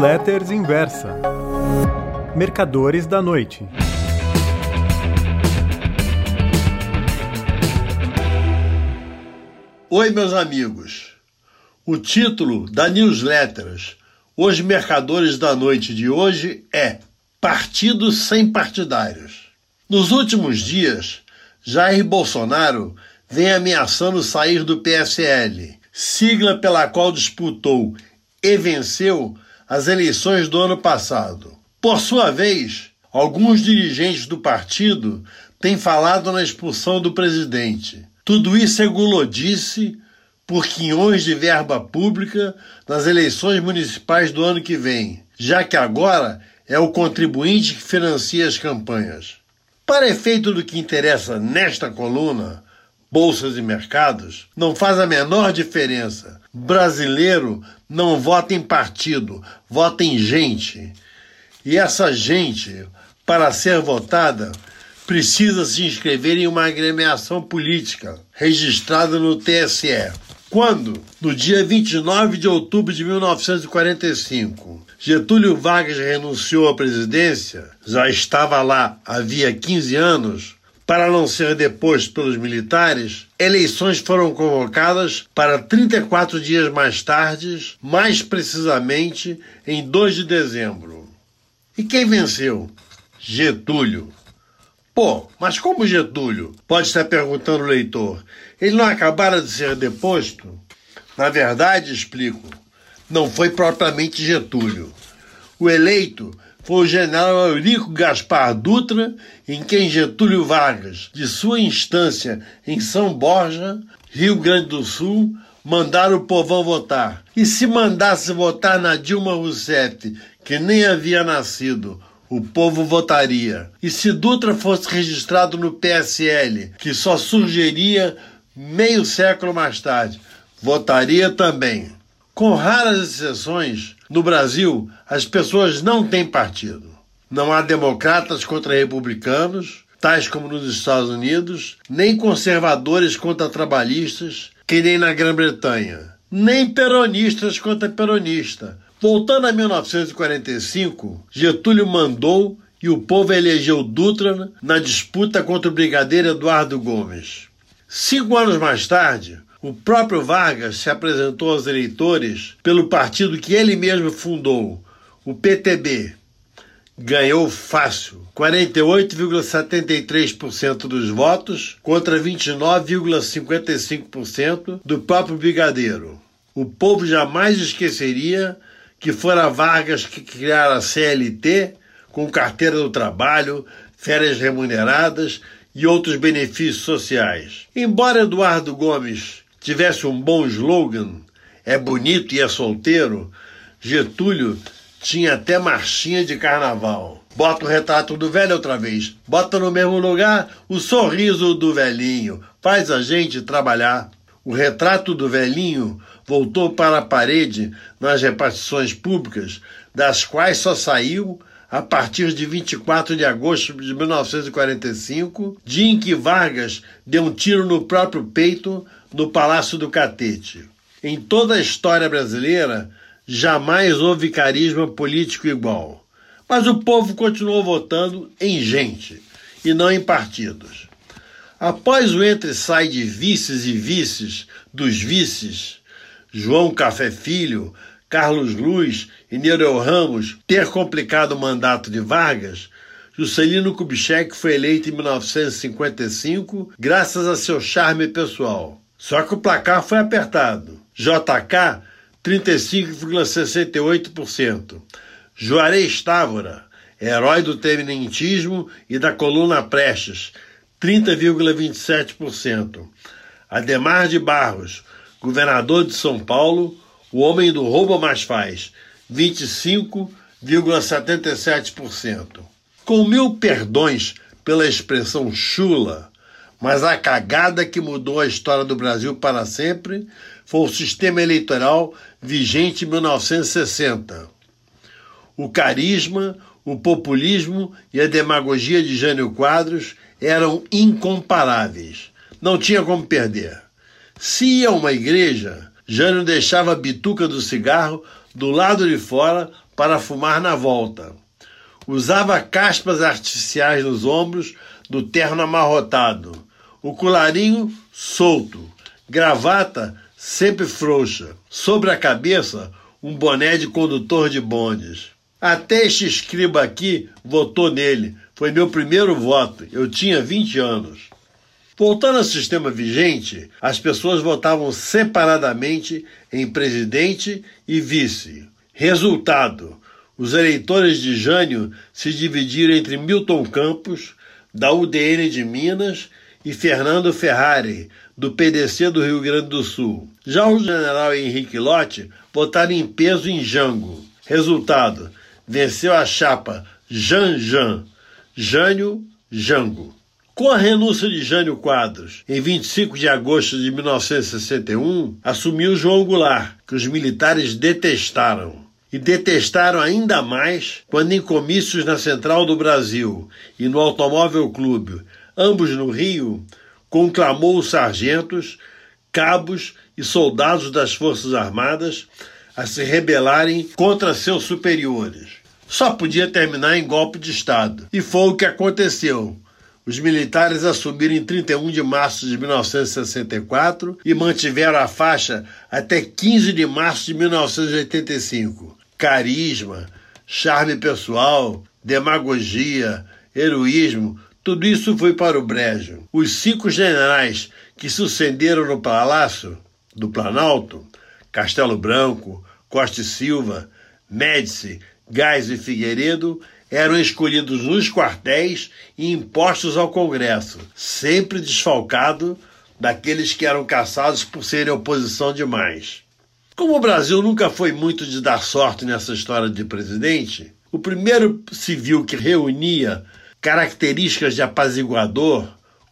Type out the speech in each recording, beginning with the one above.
Newsletters Inversa. Mercadores da Noite. Oi, meus amigos. O título da Newsletters Os Mercadores da Noite de hoje é Partidos sem partidários. Nos últimos dias, Jair Bolsonaro vem ameaçando sair do PSL, sigla pela qual disputou e venceu as eleições do ano passado. Por sua vez, alguns dirigentes do partido têm falado na expulsão do presidente. Tudo isso é gulodice por quinhões de verba pública nas eleições municipais do ano que vem, já que agora é o contribuinte que financia as campanhas. Para efeito do que interessa nesta coluna, bolsas e mercados, não faz a menor diferença. Brasileiro não vota em partido, vota em gente. E essa gente, para ser votada, precisa se inscrever em uma agremiação política registrada no TSE. Quando, no dia 29 de outubro de 1945, Getúlio Vargas renunciou à presidência, já estava lá havia 15 anos, para não ser deposto pelos militares, eleições foram convocadas para 34 dias mais tarde, mais precisamente em 2 de dezembro. E quem venceu? Getúlio. Pô, mas como Getúlio? Pode estar perguntando o leitor. Ele não acabara de ser deposto? Na verdade, explico, não foi propriamente Getúlio. O eleito foi o general Eurico Gaspar Dutra, em quem Getúlio Vargas, de sua instância em São Borja, Rio Grande do Sul, mandaram o povão votar. E se mandasse votar na Dilma Rousseff, que nem havia nascido, o povo votaria. E se Dutra fosse registrado no PSL, que só surgiria meio século mais tarde, votaria também. Com raras exceções, no Brasil, as pessoas não têm partido. Não há democratas contra republicanos, tais como nos Estados Unidos, nem conservadores contra trabalhistas, que nem na Grã-Bretanha, nem peronistas contra peronista. Voltando a 1945, Getúlio mandou e o povo elegeu Dutra na disputa contra o brigadeiro Eduardo Gomes. Cinco anos mais tarde, o próprio Vargas se apresentou aos eleitores pelo partido que ele mesmo fundou, o PTB. Ganhou fácil, 48,73% dos votos contra 29,55% do próprio Brigadeiro. O povo jamais esqueceria que fora Vargas que criara a CLT com carteira do trabalho, férias remuneradas e outros benefícios sociais. Embora Eduardo Gomes tivesse um bom slogan, é bonito e é solteiro, Getúlio tinha até marchinha de carnaval. Bota o retrato do velho outra vez. Bota no mesmo lugar o sorriso do velhinho. Faz a gente trabalhar. O retrato do velhinho voltou para a parede nas repartições públicas, das quais só saiu a partir de 24 de agosto de 1945, dia em que Vargas deu um tiro no próprio peito no Palácio do Catete. Em toda a história brasileira, jamais houve carisma político igual. Mas o povo continuou votando em gente e não em partidos. Após o entre-sai de vices e vices dos vices, João Café Filho, Carlos Luz e Nereu Ramos ter complicado o mandato de Vargas, Juscelino Kubitschek foi eleito em 1955 graças a seu charme pessoal. Só que o placar foi apertado. JK, 35,68%. Juarez Távora, herói do tenentismo e da coluna Prestes, 30,27%. Ademar de Barros, governador de São Paulo, o homem do roubo mais faz, 25,77%. Com mil perdões pela expressão chula, mas a cagada que mudou a história do Brasil para sempre foi o sistema eleitoral vigente em 1960. O carisma, o populismo e a demagogia de Jânio Quadros eram incomparáveis. Não tinha como perder. Se ia uma igreja, Jânio deixava a bituca do cigarro do lado de fora para fumar na volta. Usava caspas artificiais nos ombros do terno amarrotado, o colarinho solto, gravata sempre frouxa, sobre a cabeça um boné de condutor de bondes. Até este escriba aqui votou nele. Foi meu primeiro voto. Eu tinha 20 anos. Voltando ao sistema vigente, as pessoas votavam separadamente em presidente e vice. Resultado: os eleitores de Jânio se dividiram entre Milton Campos, da UDN de Minas, e Fernando Ferrari, do PDC do Rio Grande do Sul. Já o general Henrique Lotte votaram em peso em Jango. Resultado: venceu a chapa Jan Jan, Jânio Jango. Com a renúncia de Jânio Quadros, em 25 de agosto de 1961, assumiu João Goulart, que os militares detestaram. E detestaram ainda mais quando, em comícios na Central do Brasil e no Automóvel Clube, ambos no Rio, conclamou os sargentos, cabos e soldados das Forças Armadas a se rebelarem contra seus superiores só podia terminar em golpe de Estado. E foi o que aconteceu. Os militares assumiram em 31 de março de 1964 e mantiveram a faixa até 15 de março de 1985. Carisma, charme pessoal, demagogia, heroísmo, tudo isso foi para o brejo. Os cinco generais que sucederam no Palácio do Planalto, Castelo Branco, Costa e Silva, Médici, Gás e Figueiredo eram escolhidos nos quartéis e impostos ao Congresso, sempre desfalcado daqueles que eram caçados por serem oposição demais. Como o Brasil nunca foi muito de dar sorte nessa história de presidente, o primeiro civil que reunia características de apaziguador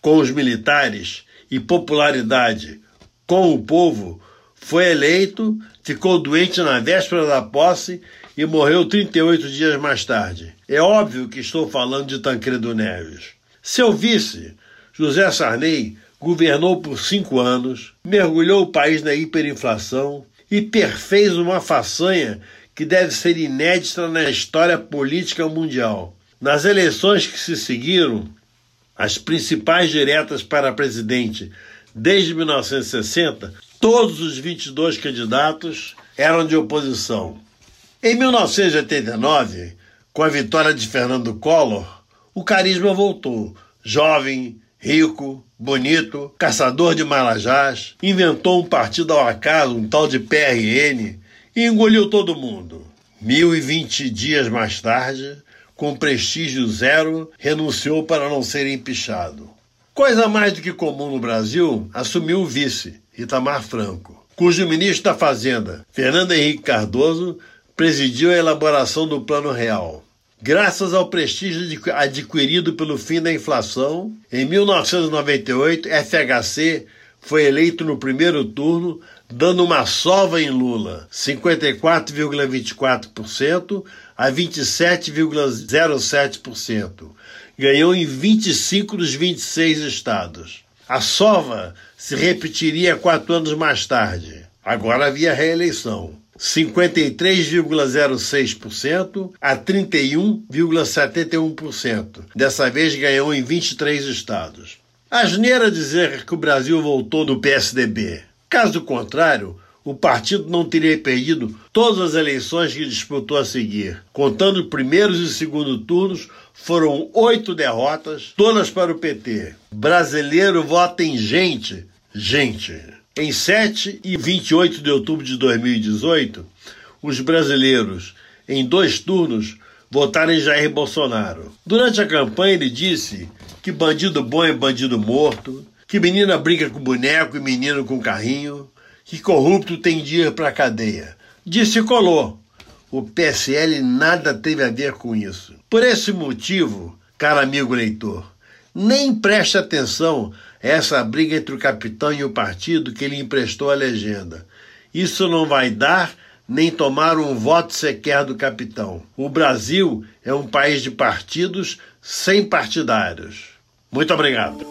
com os militares e popularidade com o povo foi eleito, ficou doente na véspera da posse e morreu 38 dias mais tarde. É óbvio que estou falando de Tancredo Neves. Seu vice, José Sarney, governou por cinco anos, mergulhou o país na hiperinflação e perfez uma façanha que deve ser inédita na história política mundial. Nas eleições que se seguiram, as principais diretas para presidente desde 1960, todos os 22 candidatos eram de oposição. Em 1989, com a vitória de Fernando Collor, o carisma voltou. Jovem, rico, bonito, caçador de marajás, inventou um partido ao acaso, um tal de PRN, e engoliu todo mundo. 1020 dias mais tarde, com prestígio zero, renunciou para não ser empichado. Coisa mais do que comum no Brasil, assumiu o vice, Itamar Franco, cujo ministro da Fazenda, Fernando Henrique Cardoso, presidiu a elaboração do Plano Real. Graças ao prestígio adquirido pelo fim da inflação, em 1998, FHC foi eleito no primeiro turno, dando uma sova em Lula, 54,24% a 27,07%. Ganhou em 25 dos 26 estados. A sova se repetiria quatro anos mais tarde. Agora havia reeleição. 53,06% a 31,71%. Dessa vez ganhou em 23 estados. Asneira dizer que o Brasil voltou no PSDB. Caso contrário, o partido não teria perdido todas as eleições que disputou a seguir. Contando primeiros e segundo turnos, foram oito derrotas, todas para o PT. Brasileiro vota em gente, gente. Em 7 e 28 de outubro de 2018, os brasileiros, em dois turnos, votaram em Jair Bolsonaro. Durante a campanha, ele disse que bandido bom é bandido morto, que menina briga com boneco e menino com carrinho, que corrupto tem dia para cadeia. Disse e colou. O PSL nada teve a ver com isso. Por esse motivo, caro amigo leitor, nem preste atenção a essa briga entre o capitão e o partido que lhe emprestou a legenda. Isso não vai dar nem tomar um voto sequer do capitão. O Brasil é um país de partidos sem partidários. Muito obrigado.